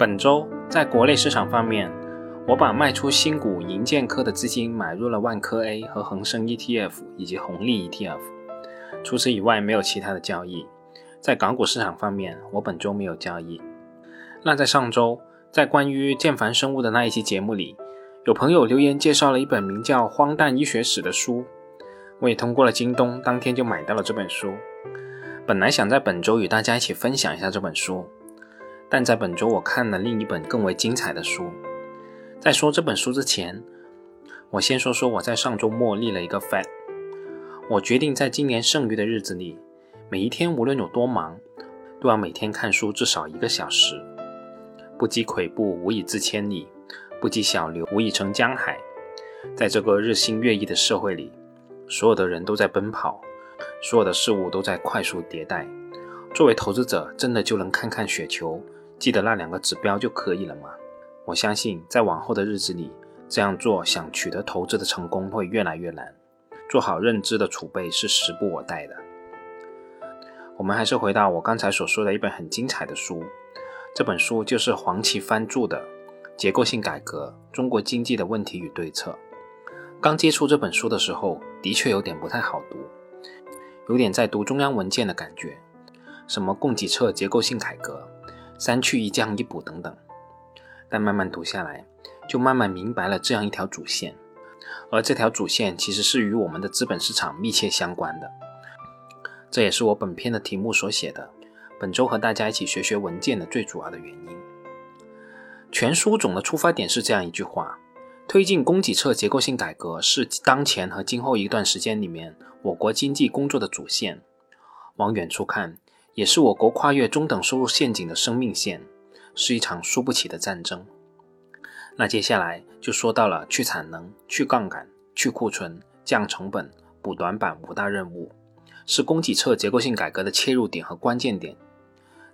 本周在国内市场方面，我把卖出新股银建科的资金买入了万科 A 和恒生 ETF 以及红利 ETF。除此以外，没有其他的交易。在港股市场方面，我本周没有交易。那在上周，在关于建凡生物的那一期节目里，有朋友留言介绍了一本名叫《荒诞医学史》的书，我也通过了京东，当天就买到了这本书。本来想在本周与大家一起分享一下这本书，但在本周我看了另一本更为精彩的书。在说这本书之前，我先说说我在上周末立了一个 flag，我决定在今年剩余的日子里，每一天无论有多忙，都要每天看书至少一个小时。不积跬步，无以至千里；不积小流，无以成江海。在这个日新月异的社会里，所有的人都在奔跑。所有的事物都在快速迭代。作为投资者，真的就能看看雪球，记得那两个指标就可以了吗？我相信，在往后的日子里，这样做想取得投资的成功会越来越难。做好认知的储备是时不我待的。我们还是回到我刚才所说的一本很精彩的书，这本书就是黄奇帆著的《结构性改革：中国经济的问题与对策》。刚接触这本书的时候，的确有点不太好读。有点在读中央文件的感觉，什么供给侧结构性改革、三去一降一补等等。但慢慢读下来，就慢慢明白了这样一条主线，而这条主线其实是与我们的资本市场密切相关的。这也是我本篇的题目所写的。本周和大家一起学学文件的最主要的原因。全书总的出发点是这样一句话。推进供给侧结构性改革是当前和今后一段时间里面我国经济工作的主线。往远处看，也是我国跨越中等收入陷阱的生命线，是一场输不起的战争。那接下来就说到了去产能、去杠杆、去库存、降成本、补短板五大任务，是供给侧结构性改革的切入点和关键点。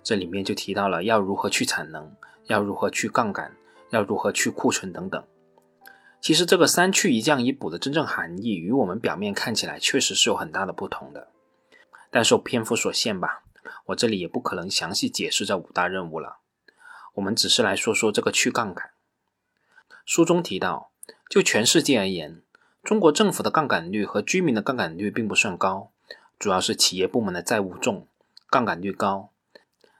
这里面就提到了要如何去产能，要如何去杠杆，要如何去库存等等。其实这个三去一降一补的真正含义，与我们表面看起来确实是有很大的不同的。但受篇幅所限吧，我这里也不可能详细解释这五大任务了。我们只是来说说这个去杠杆。书中提到，就全世界而言，中国政府的杠杆率和居民的杠杆率并不算高，主要是企业部门的债务重，杠杆率高。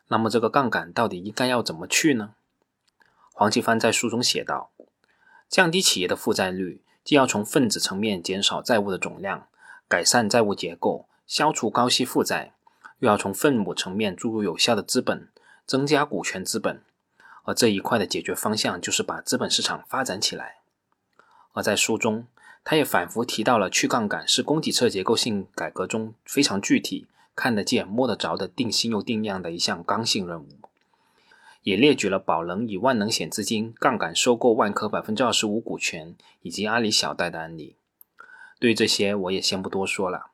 那么这个杠杆到底应该要怎么去呢？黄奇帆在书中写道。降低企业的负债率，既要从分子层面减少债务的总量，改善债务结构，消除高息负债，又要从分母层面注入有效的资本，增加股权资本。而这一块的解决方向就是把资本市场发展起来。而在书中，他也反复提到了去杠杆是供给侧结构性改革中非常具体、看得见、摸得着的定心又定量的一项刚性任务。也列举了宝能以万能险资金杠杆收购万科百分之二十五股权，以及阿里小贷的案例。对于这些，我也先不多说了。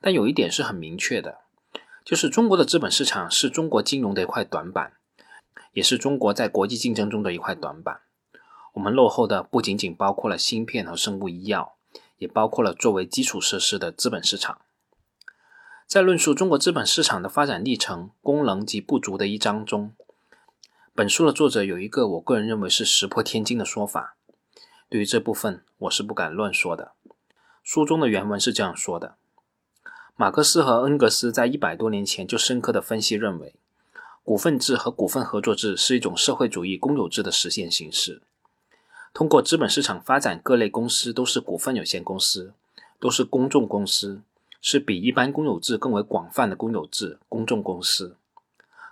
但有一点是很明确的，就是中国的资本市场是中国金融的一块短板，也是中国在国际竞争中的一块短板。我们落后的不仅仅包括了芯片和生物医药，也包括了作为基础设施的资本市场。在论述中国资本市场的发展历程、功能及不足的一章中。本书的作者有一个我个人认为是石破天惊的说法，对于这部分我是不敢乱说的。书中的原文是这样说的：马克思和恩格斯在一百多年前就深刻的分析认为，股份制和股份合作制是一种社会主义公有制的实现形式。通过资本市场发展各类公司都是股份有限公司，都是公众公司，是比一般公有制更为广泛的公有制公众公司。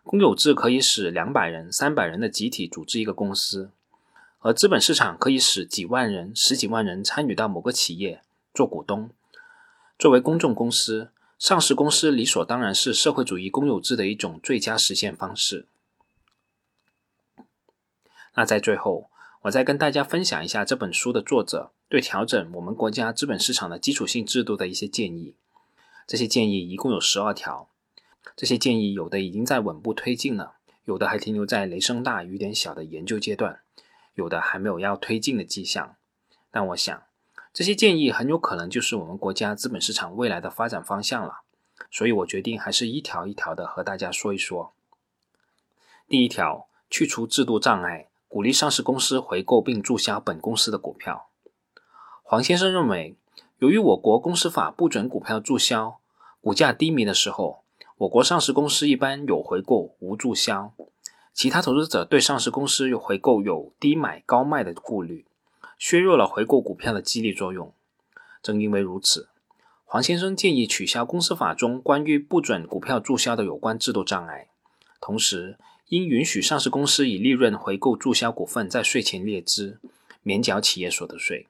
公有制可以使两百人、三百人的集体组织一个公司，而资本市场可以使几万人、十几万人参与到某个企业做股东。作为公众公司，上市公司理所当然是社会主义公有制的一种最佳实现方式。那在最后，我再跟大家分享一下这本书的作者对调整我们国家资本市场的基础性制度的一些建议。这些建议一共有十二条。这些建议有的已经在稳步推进了，有的还停留在雷声大雨点小的研究阶段，有的还没有要推进的迹象。但我想，这些建议很有可能就是我们国家资本市场未来的发展方向了。所以我决定还是一条一条的和大家说一说。第一条去除制度障碍，鼓励上市公司回购并注销本公司的股票。黄先生认为，由于我国公司法不准股票注销，股价低迷的时候，我国上市公司一般有回购无注销，其他投资者对上市公司有回购有低买高卖的顾虑，削弱了回购股票的激励作用。正因为如此，黄先生建议取消公司法中关于不准股票注销的有关制度障碍，同时应允许上市公司以利润回购注销股份，在税前列支，免缴企业所得税。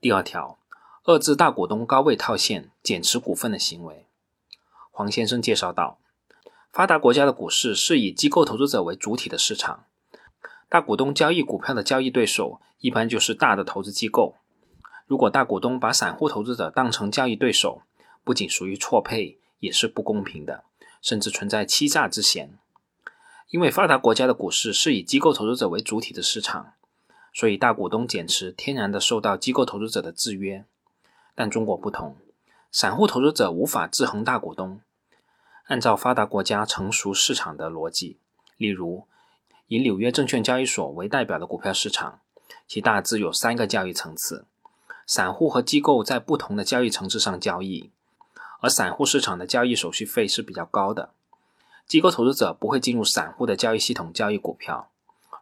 第二条，遏制大股东高位套现、减持股份的行为。黄先生介绍道，发达国家的股市是以机构投资者为主体的市场，大股东交易股票的交易对手一般就是大的投资机构。如果大股东把散户投资者当成交易对手，不仅属于错配，也是不公平的，甚至存在欺诈之嫌。因为发达国家的股市是以机构投资者为主体的市场。所以，大股东减持天然的受到机构投资者的制约，但中国不同，散户投资者无法制衡大股东。按照发达国家成熟市场的逻辑，例如以纽约证券交易所为代表的股票市场，其大致有三个交易层次，散户和机构在不同的交易层次上交易，而散户市场的交易手续费是比较高的，机构投资者不会进入散户的交易系统交易股票，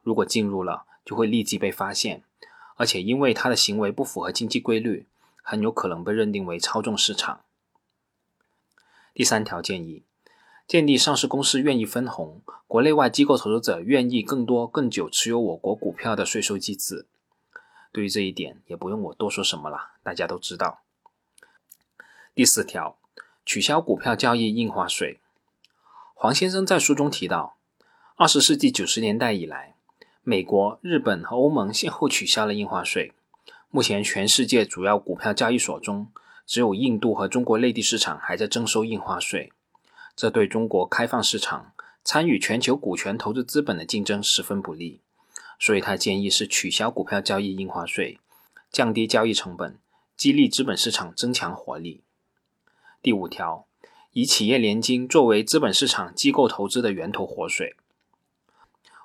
如果进入了。就会立即被发现，而且因为他的行为不符合经济规律，很有可能被认定为操纵市场。第三条建议，建立上市公司愿意分红，国内外机构投资者愿意更多更久持有我国股票的税收机制。对于这一点，也不用我多说什么了，大家都知道。第四条，取消股票交易印花税。黄先生在书中提到，二十世纪九十年代以来。美国、日本和欧盟先后取消了印花税。目前，全世界主要股票交易所中，只有印度和中国内地市场还在征收印花税。这对中国开放市场、参与全球股权投资资本的竞争十分不利。所以他建议是取消股票交易印花税，降低交易成本，激励资本市场增强活力。第五条，以企业年金作为资本市场机构投资的源头活水。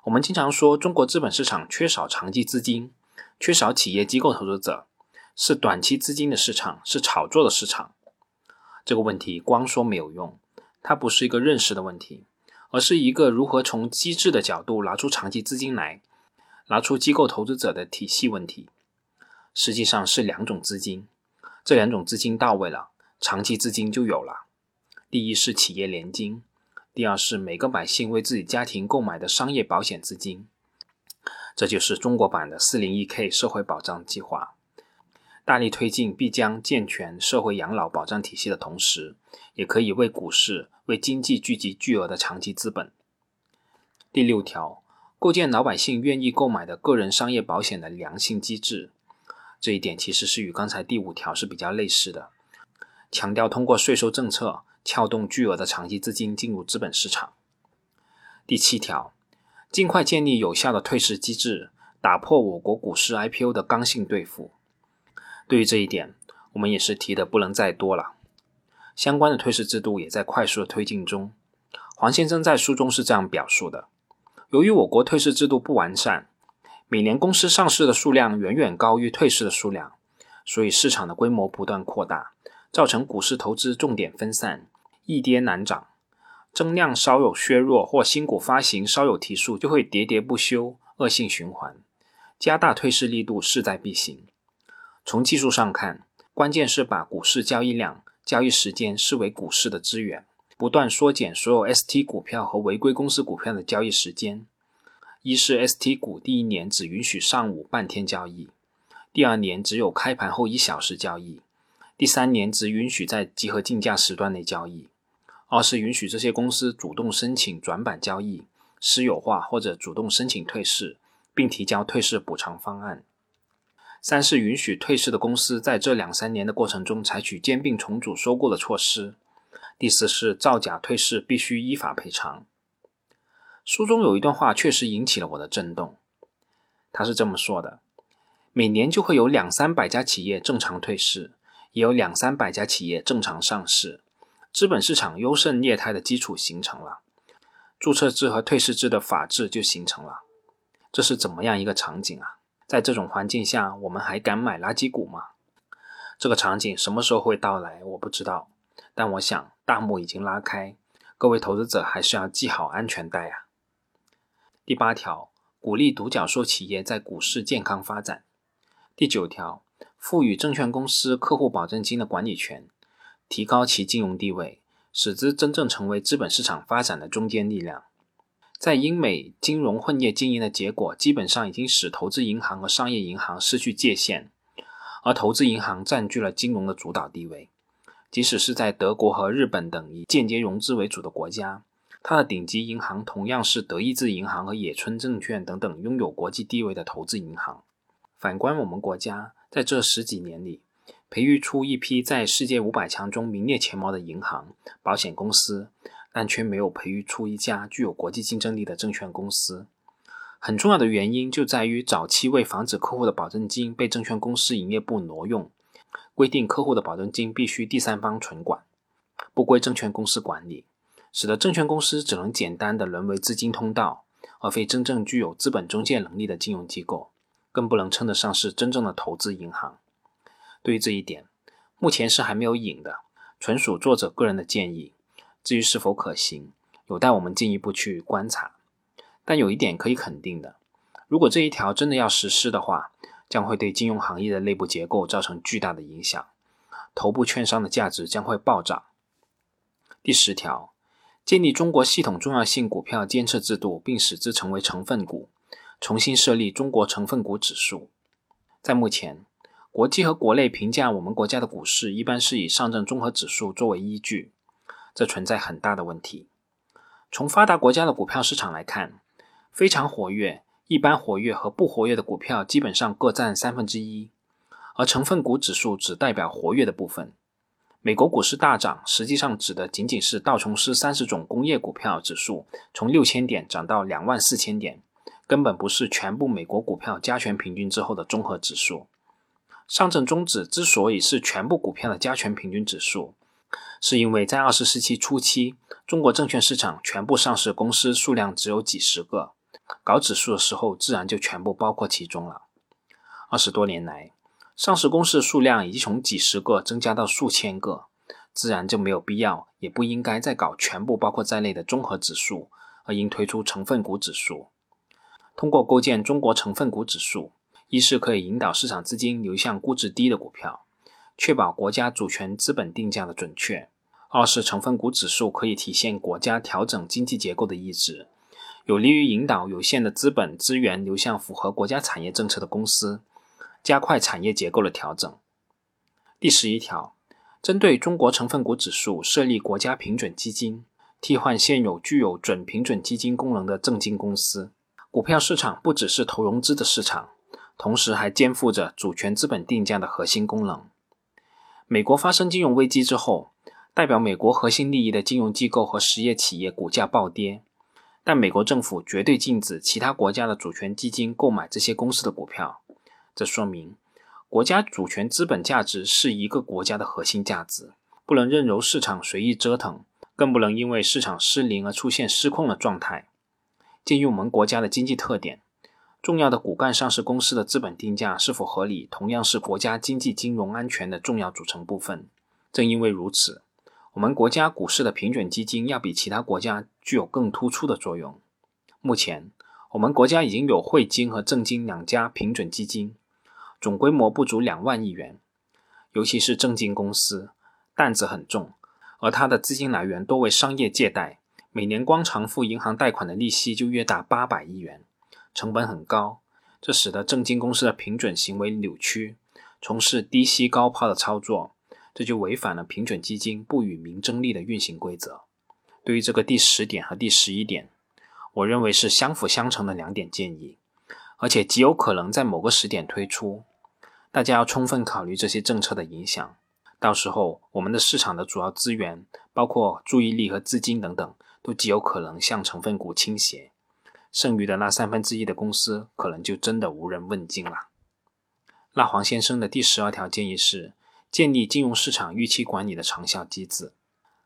我们经常说，中国资本市场缺少长期资金，缺少企业机构投资者，是短期资金的市场，是炒作的市场。这个问题光说没有用，它不是一个认识的问题，而是一个如何从机制的角度拿出长期资金来，拿出机构投资者的体系问题。实际上是两种资金，这两种资金到位了，长期资金就有了。第一是企业年金。第二是每个百姓为自己家庭购买的商业保险资金，这就是中国版的 401k 社会保障计划，大力推进必将健全社会养老保障体系的同时，也可以为股市、为经济聚集巨额的长期资本。第六条，构建老百姓愿意购买的个人商业保险的良性机制，这一点其实是与刚才第五条是比较类似的，强调通过税收政策。撬动巨额的长期资金进入资本市场。第七条，尽快建立有效的退市机制，打破我国股市 IPO 的刚性兑付。对于这一点，我们也是提的不能再多了。相关的退市制度也在快速的推进中。黄先生在书中是这样表述的：由于我国退市制度不完善，每年公司上市的数量远远高于退市的数量，所以市场的规模不断扩大，造成股市投资重点分散。易跌难涨，增量稍有削弱或新股发行稍有提速，就会喋喋不休，恶性循环。加大退市力度势在必行。从技术上看，关键是把股市交易量、交易时间视为股市的资源，不断缩减所有 ST 股票和违规公司股票的交易时间。一是 ST 股第一年只允许上午半天交易，第二年只有开盘后一小时交易，第三年只允许在集合竞价时段内交易。二是允许这些公司主动申请转板交易、私有化或者主动申请退市，并提交退市补偿方案。三是允许退市的公司在这两三年的过程中采取兼并重组收购的措施。第四是造假退市必须依法赔偿。书中有一段话确实引起了我的震动，他是这么说的：每年就会有两三百家企业正常退市，也有两三百家企业正常上市。资本市场优胜劣汰的基础形成了，注册制和退市制的法制就形成了。这是怎么样一个场景啊？在这种环境下，我们还敢买垃圾股吗？这个场景什么时候会到来，我不知道。但我想大幕已经拉开，各位投资者还是要系好安全带啊。第八条，鼓励独角兽企业在股市健康发展。第九条，赋予证券公司客户保证金的管理权，提高其金融地位，使之真正成为资本市场发展的中坚力量。在英美金融混业经营的结果，基本上已经使投资银行和商业银行失去界限，而投资银行占据了金融的主导地位。即使是在德国和日本等以间接融资为主的国家。它的顶级银行同样是德意志银行和野村证券等等拥有国际地位的投资银行。反观我们国家，在这十几年里，培育出一批在世界五百强中名列前茅的银行、保险公司，但却没有培育出一家具有国际竞争力的证券公司。很重要的原因就在于早期为防止客户的保证金被证券公司营业部挪用，规定客户的保证金必须第三方存管，不归证券公司管理。使得证券公司只能简单的沦为资金通道，而非真正具有资本中介能力的金融机构，更不能称得上是真正的投资银行。对于这一点，目前是还没有影的，纯属作者个人的建议。至于是否可行，有待我们进一步去观察。但有一点可以肯定的，如果这一条真的要实施的话，将会对金融行业的内部结构造成巨大的影响，头部券商的价值将会暴涨。第十条。建立中国系统重要性股票监测制度，并使之成为成分股，重新设立中国成分股指数。在目前，国际和国内评价我们国家的股市，一般是以上证综合指数作为依据，这存在很大的问题。从发达国家的股票市场来看，非常活跃、一般活跃和不活跃的股票基本上各占三分之一，而成分股指数只代表活跃的部分。美国股市大涨，实际上指的仅仅是道琼斯三十种工业股票指数从六千点涨到两万四千点，根本不是全部美国股票加权平均之后的综合指数。上证综指之所以是全部股票的加权平均指数，是因为在二十世纪初期，中国证券市场全部上市公司数量只有几十个，搞指数的时候自然就全部包括其中了。二十多年来，上市公司的数量已经从几十个增加到数千个，自然就没有必要，也不应该再搞全部包括在内的综合指数，而应推出成分股指数。通过构建中国成分股指数，一是可以引导市场资金流向估值低的股票，确保国家主权资本定价的准确；二是成分股指数可以体现国家调整经济结构的意志，有利于引导有限的资本资源流向符合国家产业政策的公司。加快产业结构的调整。第十一条，针对中国成分股指数设立国家平准基金，替换现有具有准平准基金功能的证金公司。股票市场不只是投融资的市场，同时还肩负着主权资本定价的核心功能。美国发生金融危机之后，代表美国核心利益的金融机构和实业企业股价暴跌，但美国政府绝对禁止其他国家的主权基金购买这些公司的股票。这说明，国家主权资本价值是一个国家的核心价值，不能任由市场随意折腾，更不能因为市场失灵而出现失控的状态。鉴于我们国家的经济特点，重要的骨干上市公司的资本定价是否合理，同样是国家经济金融安全的重要组成部分。正因为如此，我们国家股市的平准基金要比其他国家具有更突出的作用。目前，我们国家已经有汇金和证金两家平准基金。总规模不足两万亿元，尤其是证金公司担子很重，而它的资金来源多为商业借贷，每年光偿付银行贷款的利息就约达八百亿元，成本很高，这使得证金公司的平准行为扭曲，从事低息高抛的操作，这就违反了平准基金不与民争利的运行规则。对于这个第十点和第十一点，我认为是相辅相成的两点建议。而且极有可能在某个时点推出，大家要充分考虑这些政策的影响。到时候，我们的市场的主要资源，包括注意力和资金等等，都极有可能向成分股倾斜，剩余的那三分之一的公司，可能就真的无人问津了。那黄先生的第十二条建议是建立金融市场预期管理的长效机制。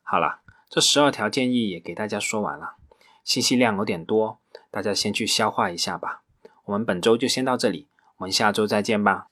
好了，这十二条建议也给大家说完了。信息量有点多，大家先去消化一下吧。我们本周就先到这里，我们下周再见吧。